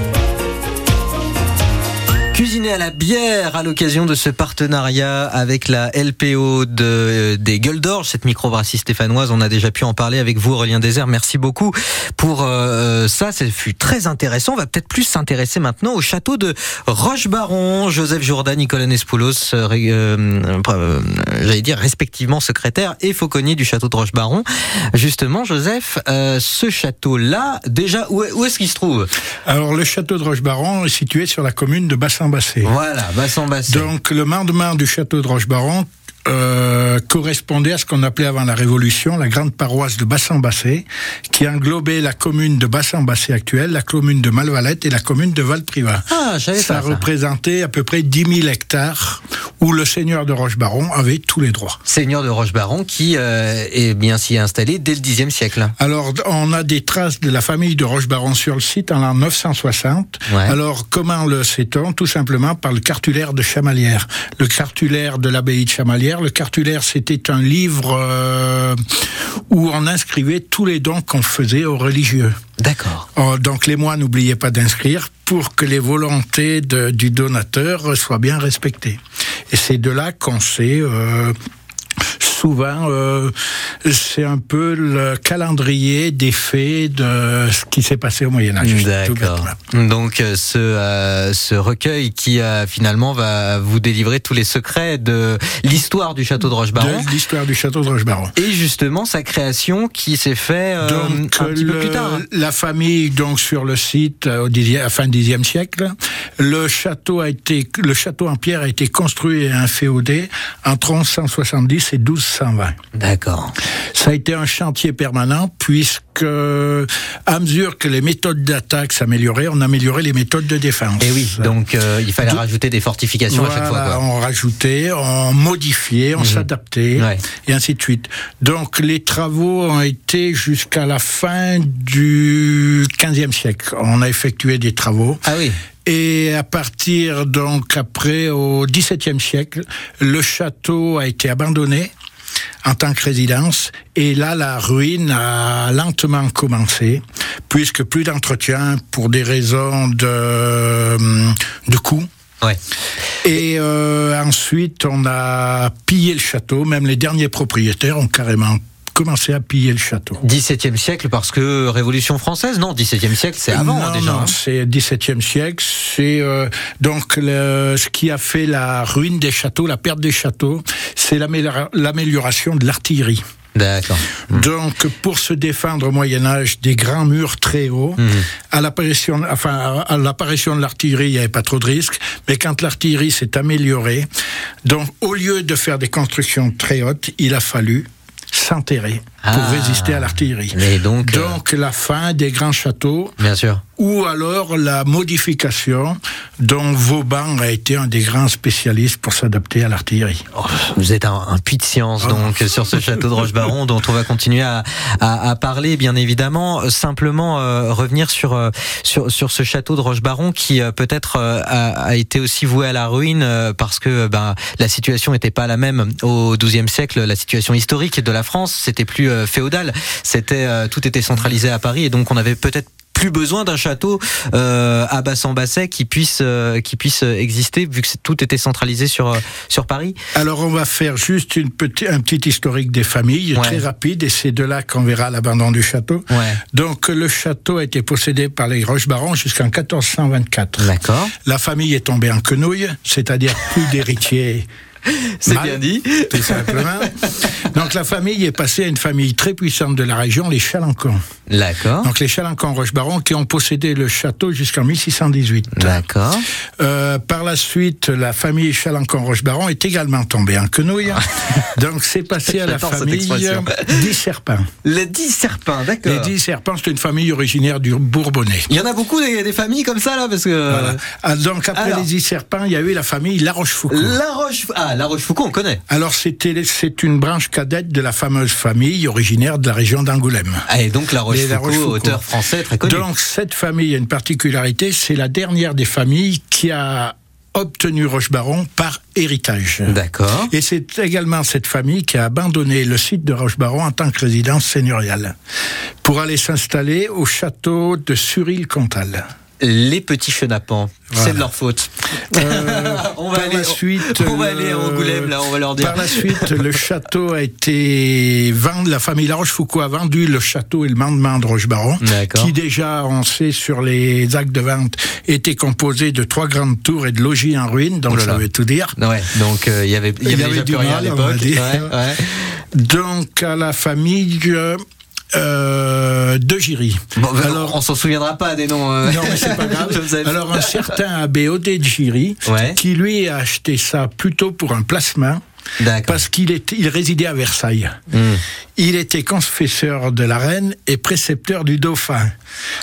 Cuisiner à la bière à l'occasion de ce partenariat avec la LPO de, euh, des Gueules d'Orge, cette microbrasserie stéphanoise. On a déjà pu en parler avec vous, Aurélien Désert. Merci beaucoup pour euh, ça. Ça fut très intéressant. On va peut-être plus s'intéresser maintenant au château de Roche-Baron. Joseph Jourdan, Nicolas Nespoulos, euh, euh, euh, j'allais dire respectivement secrétaire et fauconnier du château de Roche-Baron. Justement, Joseph, euh, ce château-là, déjà, où, est- où est-ce qu'il se trouve? Alors, le château de Rochebaron est situé sur la commune de Voilà, Bassin-Bassé. Donc, le mandement du château de Rochebaron euh, correspondait à ce qu'on appelait avant la Révolution la grande paroisse de Bassin-Bassé, qui englobait la commune de Bassin-Bassé actuelle, la commune de Malvalette et la commune de Val-Privat. Ah, ça ça. représentait à peu près 10 000 hectares où le seigneur de Rochebaron avait tous les droits. Seigneur de Rochebaron qui euh, est bien s'y installé dès le Xe siècle. Alors, on a des traces de la famille de Rochebaron sur le site en l'an 960. Ouais. Alors, comment le sait-on? Tout simplement par le cartulaire de Chamalières. Le cartulaire de l'abbaye de Chamalières. Le cartulaire, c'était un livre euh, où on inscrivait tous les dons qu'on faisait aux religieux. D'accord. Oh, donc, les moines n'oubliaient pas d'inscrire pour que les volontés de- du donateur soient bien respectées. Et c'est de là qu'on sait... souvent, euh, c'est un peu le calendrier des faits de ce qui s'est passé au Moyen Âge. D'accord. Donc euh, ce, euh, ce recueil qui euh, finalement va vous délivrer tous les secrets de l'histoire du château de Rochebaron De l'histoire du château de Rochebaron. et justement sa création qui s'est fait Donc, un petit peu le- plus tard. la famille donc sur le site au dixième- à fin Xe siècle. Le château a été, le château en pierre a été construit et inféodé entre 1170 et 1220. D'accord. Ça a été un chantier permanent puisque à mesure que les méthodes d'attaque s'amélioraient, on améliorait les méthodes de défense. Et oui, donc euh, il fallait De- rajouter des fortifications à chaque fois. Quoi. on rajoutait, on modifiait, on Mhm. s'adaptait, Ouais. et ainsi de suite. Donc les travaux ont été jusqu'à la fin du XVe siècle. On a effectué des travaux. Ah oui. Et à partir donc après au XVIIe siècle, le château a été abandonné en tant que résidence. Et là, la ruine a lentement commencé, puisque plus d'entretien pour des raisons de, de coût. Ouais. Et euh, ensuite, on a pillé le château. Même les derniers propriétaires ont carrément commencé à piller le château. 17e siècle parce que Révolution française Non, 17e siècle c'est avant non, hein, déjà. Non, hein. c'est 17e siècle. C'est euh, donc le, ce qui a fait la ruine des châteaux, la perte des châteaux, c'est l'améliora- l'amélioration de l'artillerie. D'accord. Donc, pour se défendre au Moyen Âge des grands murs très hauts, Mhm. à l'apparition, enfin, à l'apparition de l'artillerie, il n'y avait pas trop de risques. Mais quand l'artillerie s'est améliorée, donc au lieu de faire des constructions très hautes, il a fallu s'enterrer pour Ah. résister à l'artillerie. Donc, euh, Donc, la fin des grands châteaux, bien sûr. ou alors la modification dont Vauban a été un des grands spécialistes pour s'adapter à l'artillerie. Oh, vous êtes un, un puits de science donc sur ce château de Rochebaron dont on va continuer à, à, à parler bien évidemment. Simplement euh, revenir sur, euh, sur sur ce château de Rochebaron qui peut-être a, a été aussi voué à la ruine parce que ben la situation n'était pas la même au XIIe siècle. La situation historique de la France c'était plus euh, féodal. C'était euh, tout était centralisé à Paris et donc on avait peut-être plus besoin d'un château euh, à Bassan-Basset qui puisse euh, qui puisse exister vu que tout était centralisé sur sur Paris. Alors on va faire juste une petit, un petit historique des familles, Ouais. très rapide, et c'est de là qu'on verra l'abandon du château. Ouais. Donc le château a été possédé par les Rochebarons jusqu'en 1424. D'accord. La famille est tombée en quenouille, c'est-à-dire plus d'héritiers. <laughs> C'est bien dit. Tout simplement. Donc la famille est passée à une famille très puissante de la région, les Chalancons. D'accord. Donc les Chalancons Rochebaron qui ont possédé le château jusqu'en 1618. D'accord. Euh, par la suite, la famille Chalancon-Rochebaron est également tombée en quenouille. Donc c'est passé à la famille expression. Dix Serpents. Les dix serpents, d'accord. Les Dix Serpents, c'est une famille originaire du Bourbonnais. Il y en a beaucoup des, des familles comme ça là parce que Voilà. Ah, donc après alors. les Dix Serpents, il y a eu la famille La Rochefoucauld. La ah la Rochefoucauld on connaît. Alors c'était c'est une branche cadette de la fameuse famille originaire de la région d'Angoulême. Ah, et donc la Rochefoucauld, auteur français très connu. Donc cette famille a une particularité, c'est la dernière des familles qui a obtenu Rochebaron par héritage. D'accord. Et c'est également cette famille qui a abandonné le site de Rochebaron en tant que résidence seigneuriale pour aller s'installer au château de Suril-Comtal. Les petits chenapans, Voilà. c'est de leur faute. Euh, <laughs> on va par aller la suite, on va le- aller à Angoulême là, on va leur dire. Par la suite, le château a été vendu, la famille La Rochefoucauld a vendu le château et le mandement de Rochebaron, qui déjà, on sait sur les actes de vente, était composé de trois grandes tours et de logis en ruine, donc Oh là ça là. veut tout dire. Ouais, donc euh, il y avait il y avait, déjà du plus rien à mal, on va l'époque. Ouais, ouais. Donc à la famille euh, de Giry. Bon, ben, Alors- on s'en souviendra pas des noms. euh. Non, mais c'est pas <laughs> grave. Alors, un certain abbé Odé de Giry, Ouais. qui lui a acheté ça plutôt pour un placement. Parce qu'il était, il résidait à Versailles. Hmm. Il était confesseur de la reine et précepteur du dauphin.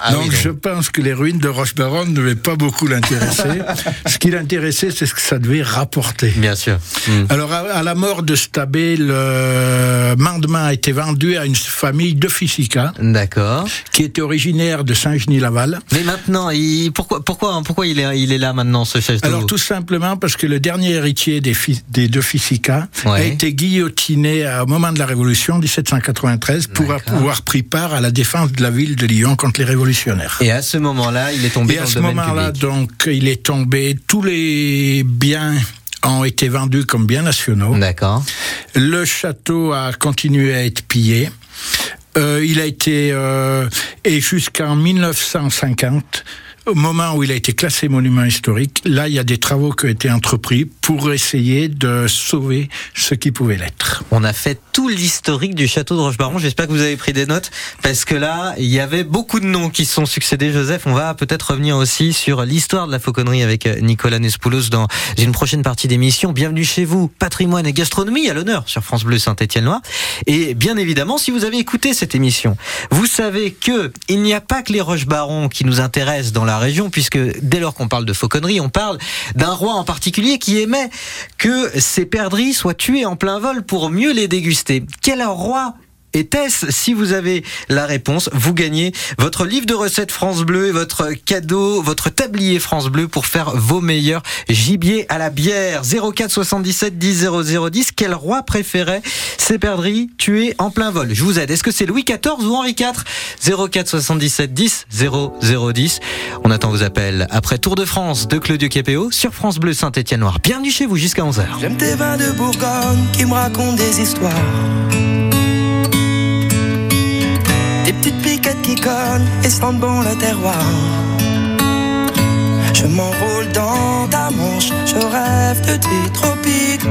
Ah donc, oui, donc. je pense que les ruines de Rochebaron ne devaient pas beaucoup l'intéresser. <laughs> ce qui l'intéressait, c'est ce que ça devait rapporter. Bien sûr. Hmm. Alors, à, à la mort de cet abbé, le mandement a été vendu à une famille de Fissica, D'accord. qui était originaire de Saint-Genis-Laval. Mais maintenant, il, pourquoi, pourquoi, pourquoi il est, il est là maintenant ce château? Alors tout simplement parce que le dernier héritier des, des deux Fissica a Ouais. été guillotiné au moment de la Révolution 1793 pour avoir pris part à la défense de la ville de Lyon contre les révolutionnaires. Et à ce moment-là, il est tombé Et dans à le ce moment-là, donc, il est tombé, tous les biens ont été vendus comme biens nationaux. D'accord. Le château a continué à être pillé. Euh, il a été euh, et jusqu'en 1950, au moment où il a été classé monument historique, là il y a des travaux qui ont été entrepris pour essayer de sauver ce qui pouvait l'être. On a fait tout l'historique du château de Rochebaron. J'espère que vous avez pris des notes parce que là, il y avait beaucoup de noms qui sont succédés. Joseph, on va peut-être revenir aussi sur l'histoire de la fauconnerie avec euh, Nicolas Nespoulos dans une prochaine partie d'émission. Bienvenue chez vous, patrimoine et gastronomie à l'honneur sur France Bleu Saint-Étienne-Loire. Et bien évidemment, si vous avez écouté cette émission, vous savez que il n'y a pas que les Rochebarons qui nous intéressent dans la région, puisque dès lors qu'on parle de fauconnerie, on parle d'un roi en particulier qui aimait que ses perdrix soient tués en plein vol pour mieux les déguster. Quel roi était-ce Si vous avez la réponse, vous gagnez votre livre de recettes France Bleu et votre cadeau, votre tablier France Bleu pour faire vos meilleurs gibiers à la bière. 04 77 10 00 10. Quel roi préférait ses perdrix tués en plein vol? Je vous aide. Est-ce que c'est Louis XIV ou Henri IV 04 77 10 00 10. On attend vos appels après Tour de France de Claudio Capéo sur France Bleu Saint-Étienne-Noir. Bienvenue chez vous jusqu'à 11h. J'aime tes vins de Bourgogne qui me racontent des histoires. Qui cognent et sentent bon le terroir. Je m'enroule dans ta manche, je rêve de tes tropiques.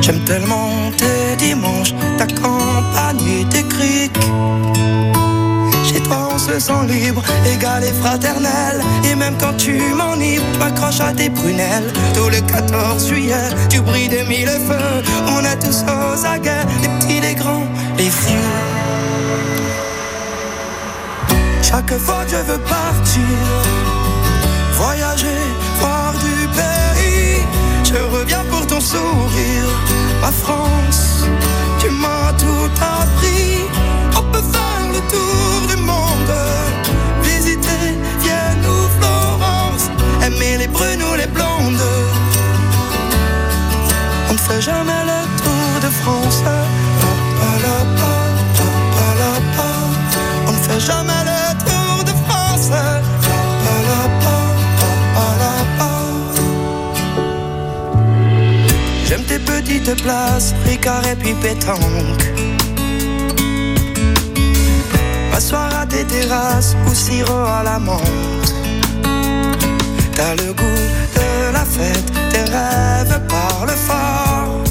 J'aime tellement tes dimanches, ta campagne tes criques. Chez toi on se sent libre, égal et fraternel Et même quand tu m'enivres, tu m'accroches à tes prunelles Tout le 14 juillet, tu brilles de mille feux On est tous aux aguets, les petits, les grands, les vieux Chaque fois je veux partir Voyager, voir du pays Je reviens pour ton sourire. Ma France, tu m'as tout appris. On peut faire le tour du monde. Visiter Vienne ou Florence. Aimer les brunes ou les blondes. On ne fait jamais place, Ricard et puis pétanque. M'asseoir à des terrasses ou sirop à la menthe. T'as le goût de la fête, tes rêves parlent fort.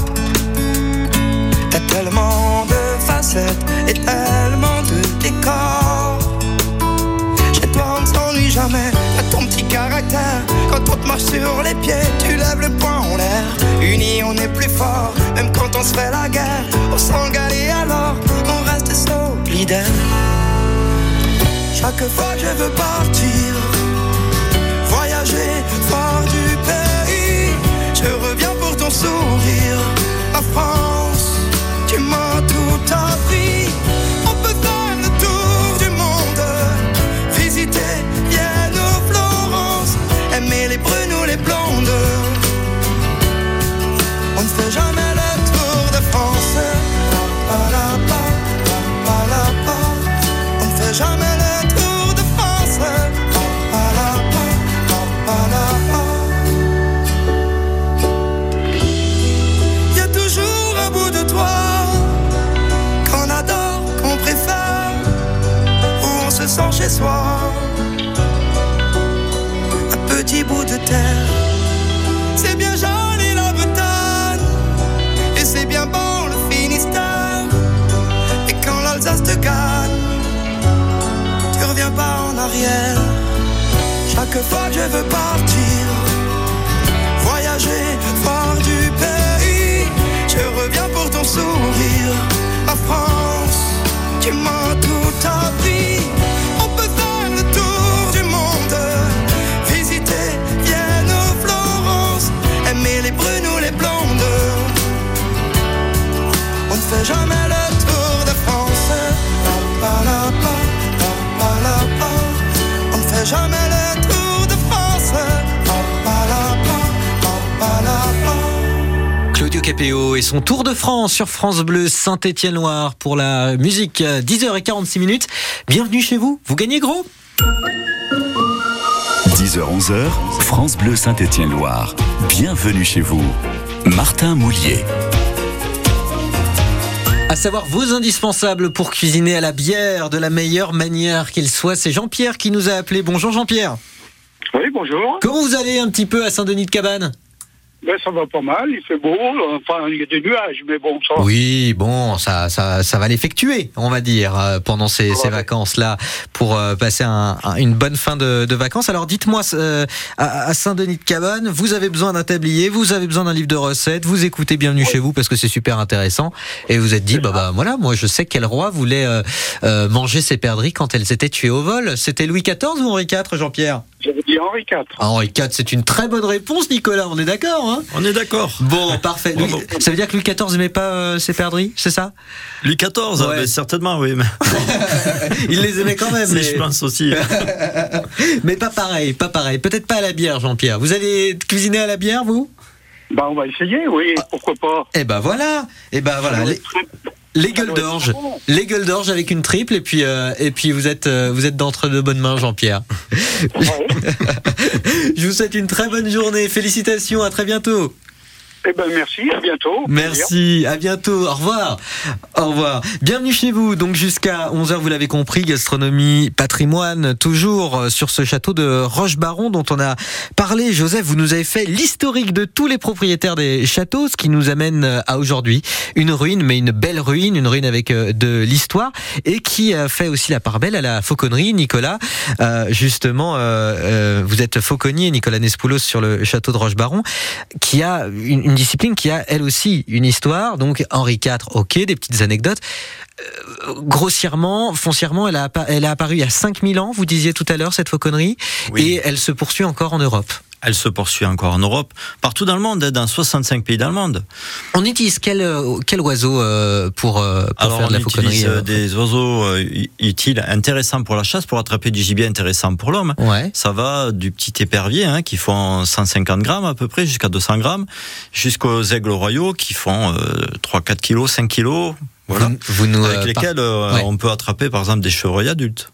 T'as tellement de facettes et tellement de décors. Chez toi, on ne s'ennuie jamais. Quand on te marche sur les pieds, tu lèves le poing en l'air. Unis, on est plus fort. Même quand on se fait la guerre, on s'engale et alors on reste solidaire. Chaque fois que je veux partir, voyager fort du pays, je reviens pour ton sourire. La France, tu m'as tout appris. Aimer les brunes ou les blondes. On ne fait jamais le tour de France. On ne fait jamais le tour de France. Pa. Y a toujours un bout de toi qu'on adore, qu'on préfère, où on se sent chez soi. C'est bien joli la Bretagne, et c'est bien bon le Finistère. Et quand l'Alsace te gagne, tu reviens pas en arrière. Chaque fois que je veux partir, voyager fort du pays, je reviens pour ton sourire. La France, tu m'as tout appris. Les brunes ou les blondes. On ne fait jamais le tour de France. La, la, pa. On ne fait jamais le tour de France. La, la. Claudio Capéo et son Tour de France sur France Bleu Saint-Étienne-Loire pour la musique euh, 10h46 minutes. Bienvenue chez vous, vous gagnez gros 10h-11h, France Bleu Saint-Étienne-Loire. Bienvenue chez vous. Martin Moulier. À savoir vos indispensables pour cuisiner à la bière de la meilleure manière qu'il soit. C'est Jean-Pierre qui nous a appelé. Bonjour Jean-Pierre. Oui, bonjour. Comment vous allez un petit peu à Saint-Denis de Cabane? Ben, ça va pas mal, il fait beau, enfin il y a des nuages, mais bon, ça va. Oui, bon, ça, ça, ça va l'effectuer, on va dire, euh, pendant ces, ces vacances-là, pour euh, passer un- un- une bonne fin de, de vacances. Alors dites-moi, euh, à, à Saint-Denis de Cabane, vous avez besoin d'un tablier, vous avez besoin d'un livre de recettes, vous écoutez Bienvenue chez vous parce que c'est super intéressant, et vous êtes dit, bah, bah voilà, moi je sais quel roi voulait euh, euh, manger ses perdrix quand elles étaient tuées au vol. C'était Louis XIV ou Henri IV, Jean-Pierre? J'avais dit Henri IV. Ah, Henri IV, c'est une très bonne réponse, Nicolas, on est d'accord hein? On est d'accord. Bon, <laughs> parfait. Louis- ça veut dire que Louis XIV n'aimait pas euh, ses perdrix, c'est ça? Louis XIV, ah, Ouais. certainement, oui. Mais... <laughs> Il les aimait quand même. <laughs> Si, mais... je pense aussi. mais pas pareil, pas pareil. Peut-être pas à la bière, Jean-Pierre. Vous allez cuisiner à la bière, vous? Ben, on va essayer, oui, pourquoi pas. Eh ben voilà. Eh ben voilà. Les, les gueules d'orge, les gueules d'orge avec une triple et puis euh, et puis vous êtes euh, vous êtes d'entre de bonnes mains, Jean-Pierre. <laughs> Je vous souhaite une très bonne journée. Félicitations. À très bientôt. Eh ben, merci, à bientôt. Merci, à bientôt, au revoir. Au revoir. Bienvenue chez vous, donc jusqu'à 11h, vous l'avez compris, gastronomie, patrimoine, toujours euh, sur ce château de Roche-Baron dont on a parlé. Joseph, vous nous avez fait l'historique de tous les propriétaires des châteaux, ce qui nous amène euh, à aujourd'hui. Une ruine, mais une belle ruine, une ruine avec euh, de l'histoire et qui fait aussi la part belle à la fauconnerie. Nicolas, justement, vous êtes fauconnier, Nicolas Nespoulos, sur le château de Roche-Baron, qui a une discipline qui a elle aussi une histoire. Donc Henri IV, ok, des petites anecdotes. Euh, grossièrement, foncièrement, elle a, elle a apparu il y a 5000 ans, vous disiez tout à l'heure, cette fauconnerie, et elle se poursuit encore en Europe. Elle se poursuit encore en Europe, partout dans le monde, hein, dans 65 pays dans le monde. On utilise quel, euh, quel oiseau euh, pour, euh, pour Alors faire de la fauconnerie utilise des oiseaux utiles, intéressants pour la chasse, pour attraper du gibier intéressant pour l'homme. Ouais. Ça va du petit épervier hein, qui font 150 grammes à peu près, jusqu'à 200 grammes, jusqu'aux aigles royaux qui font euh, 3, 4 kilos, 5 kilos. Voilà. Vous, vous nous, Avec euh, lesquels par- euh, Ouais. on peut attraper par exemple des chevreuils adultes.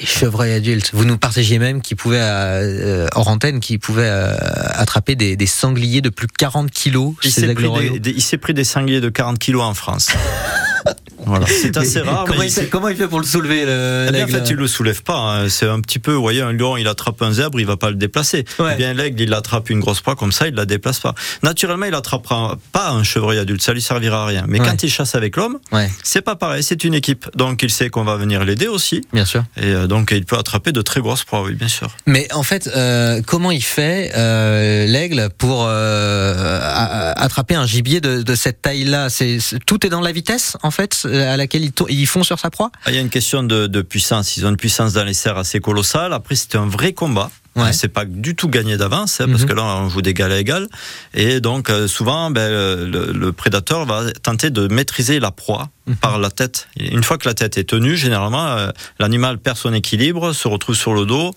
Les chevreuils adultes. Vous nous partagiez même qui pouvaient, euh, hors antenne, qui pouvaient euh, attraper des, des sangliers de plus de 40 kilos Il s'est pris, pris des sangliers de 40 kilos en France. <laughs> voilà. C'est assez rare. Comment, mais il fait, s'est- comment il fait pour le soulever, le, Eh bien, en fait, il le soulève pas. hein. C'est un petit peu, vous voyez, un lion, il attrape un zèbre, il va pas le déplacer. Ouais. Eh bien, l'aigle, il attrape une grosse proie comme ça, il la déplace pas. Naturellement, il attrapera pas un chevreuil adulte, ça lui servira à rien. Mais Ouais. quand il chasse avec l'homme, Ouais, c'est pas pareil, c'est une équipe. Donc, il sait qu'on va venir l'aider aussi. bien sûr. Et euh, donc, il peut attraper de très grosses proies, oui, bien sûr. Mais en fait, euh, comment il fait euh, l'aigle pour euh, attraper un gibier de, de cette taille-là? C'est- tout est dans la vitesse en fait à laquelle il, tourne- il fond sur sa proie. Ah, Il y a une question de, de puissance. Ils ont une puissance dans les serres assez colossale. Après, c'est un vrai combat. Ouais. C'est pas du tout gagné d'avance, hein, parce Mhm. que là, on joue d'égal à égal. Et donc, euh, souvent, ben, le, le prédateur va tenter de maîtriser la proie Mhm. par la tête. Une fois que la tête est tenue, généralement, euh, l'animal perd son équilibre, se retrouve sur le dos.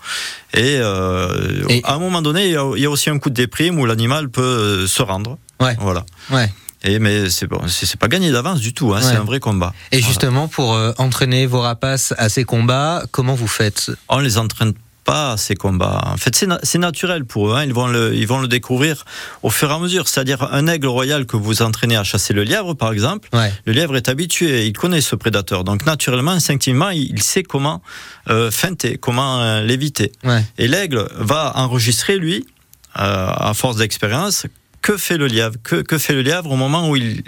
Et, euh, Et- à un moment donné, il y, a, il y a aussi un coup de déprime où l'animal peut se rendre. Ouais. Voilà. Ouais. Et, mais c'est bon, c'est pas gagné d'avance du tout. Hein, Ouais. C'est un vrai combat. Et Voilà. justement, pour euh, entraîner vos rapaces à ces combats, comment vous faites? On les entraîne pas à ces combats. En fait, c'est na- c'est naturel pour eux. hein. Ils, vont le, ils vont le découvrir au fur et à mesure. C'est-à-dire un aigle royal que vous entraînez à chasser le lièvre, par exemple. Ouais. Le lièvre est habitué, il connaît ce prédateur. Donc naturellement, instinctivement, il il sait comment euh, feinter, comment euh, l'éviter. Ouais. Et l'aigle va enregistrer, lui, euh, à force d'expérience, que fait le lièvre que, que fait le lièvre au moment où il,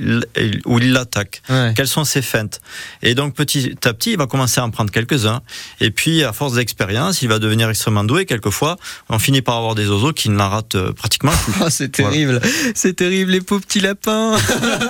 où il l'attaque? Ouais. Quelles sont ses feintes? Et donc petit à petit, il va commencer à en prendre quelques-uns. Et puis, à force d'expérience, il va devenir extrêmement doué. Quelquefois, on finit par avoir des oiseaux qui n'en ratent euh, pratiquement plus. <laughs> Oh, c'est terrible, c'est terrible les pauvres petits lapins.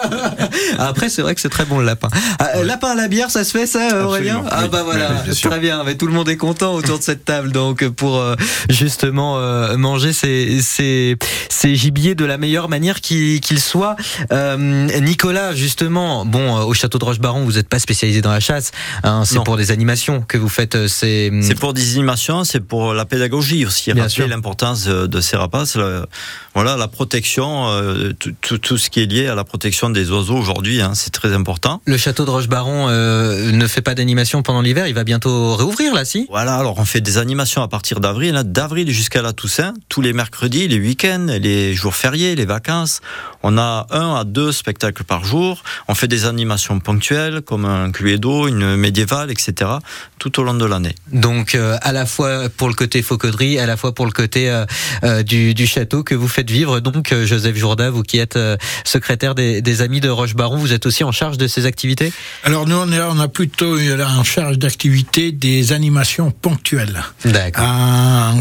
<laughs> Après, c'est vrai que c'est très bon le lapin. Ah, euh, Lapin à la bière, ça se fait ça, euh, Aurélien? Absolument, Ah bah voilà, Oui, bien très bien. Mais tout le monde est content autour de cette table, donc pour euh, justement euh, manger ces, ces, ces gibiers de la meilleure manière qu'il soit. Euh, Nicolas, justement, bon, euh, au château de Rochebaron, vous n'êtes pas spécialisé dans la chasse. hein, c'est pour des animations que vous faites euh, ces. C'est pour des animations, c'est pour la pédagogie aussi. Bien rappeler sûr. l'importance de, de ces rapaces. le- voilà, la protection, euh, tout, tout, tout ce qui est lié à la protection des oiseaux aujourd'hui, hein, c'est très important. Le château de Rochebaron euh, ne fait pas d'animation pendant l'hiver. Il va bientôt réouvrir là, si? Voilà, alors on fait des animations à partir d'avril, hein, d'avril jusqu'à la Toussaint, tous les mercredis, les week-ends, les jours fériés, les vacances. On a un à deux spectacles par jour. On fait des animations ponctuelles comme un cluedo, une médiévale, etc. tout au long de l'année. Donc euh, à la fois pour le côté fauconnerie, à la fois pour le côté euh, euh, du, du château que vous faites vivre. Donc euh, Joseph Jourda, vous qui êtes euh, secrétaire des, des Amis de Rochebaron, vous êtes aussi en charge de ces activités? Alors nous, on, est- on a plutôt en charge d'activité des animations ponctuelles. D'accord. En,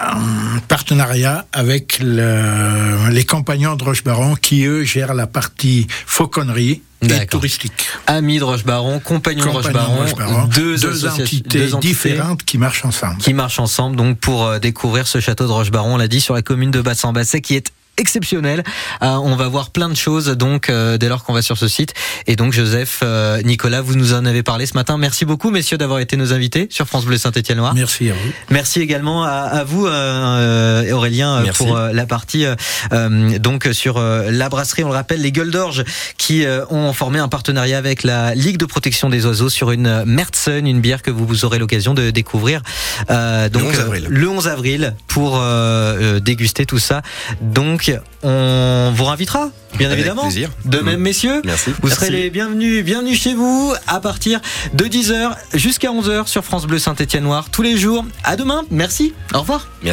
en partenariat avec le- les compagnons de Rochebaron qui, eux, gèrent la partie fauconnerie et touristique. Amis de Rochebaron, compagnons de Rochebaron, Rochebaron, deux, deux associations- entités deux entités différentes qui marchent ensemble. qui marchent ensemble donc pour euh, découvrir ce château de Rochebaron, on l'a dit sur la commune de Bassan-Basset qui est exceptionnel. Euh, on va voir plein de choses donc euh, dès lors qu'on va sur ce site. Et donc Joseph, euh, Nicolas, vous nous en avez parlé ce matin. Merci beaucoup messieurs d'avoir été nos invités sur France Bleu Saint-Étienne-Loire. Merci à vous. Merci également à, à vous, Aurélien, Merci. pour la partie donc sur la brasserie. On le rappelle, les Gueules d'Orge qui ont formé un partenariat avec la Ligue de protection des oiseaux sur une Mertsen, une bière que vous, aurez l'occasion de découvrir donc 11 euh, avril. le 11 avril pour déguster tout ça. Donc on vous invitera, bien Avec évidemment. plaisir. De même, messieurs. Merci. Vous Merci. serez les bienvenus, bienvenus chez vous à partir de 10h jusqu'à 11h sur France Bleu Saint-Étienne Noir tous les jours. À demain. Merci. Au revoir. Merci.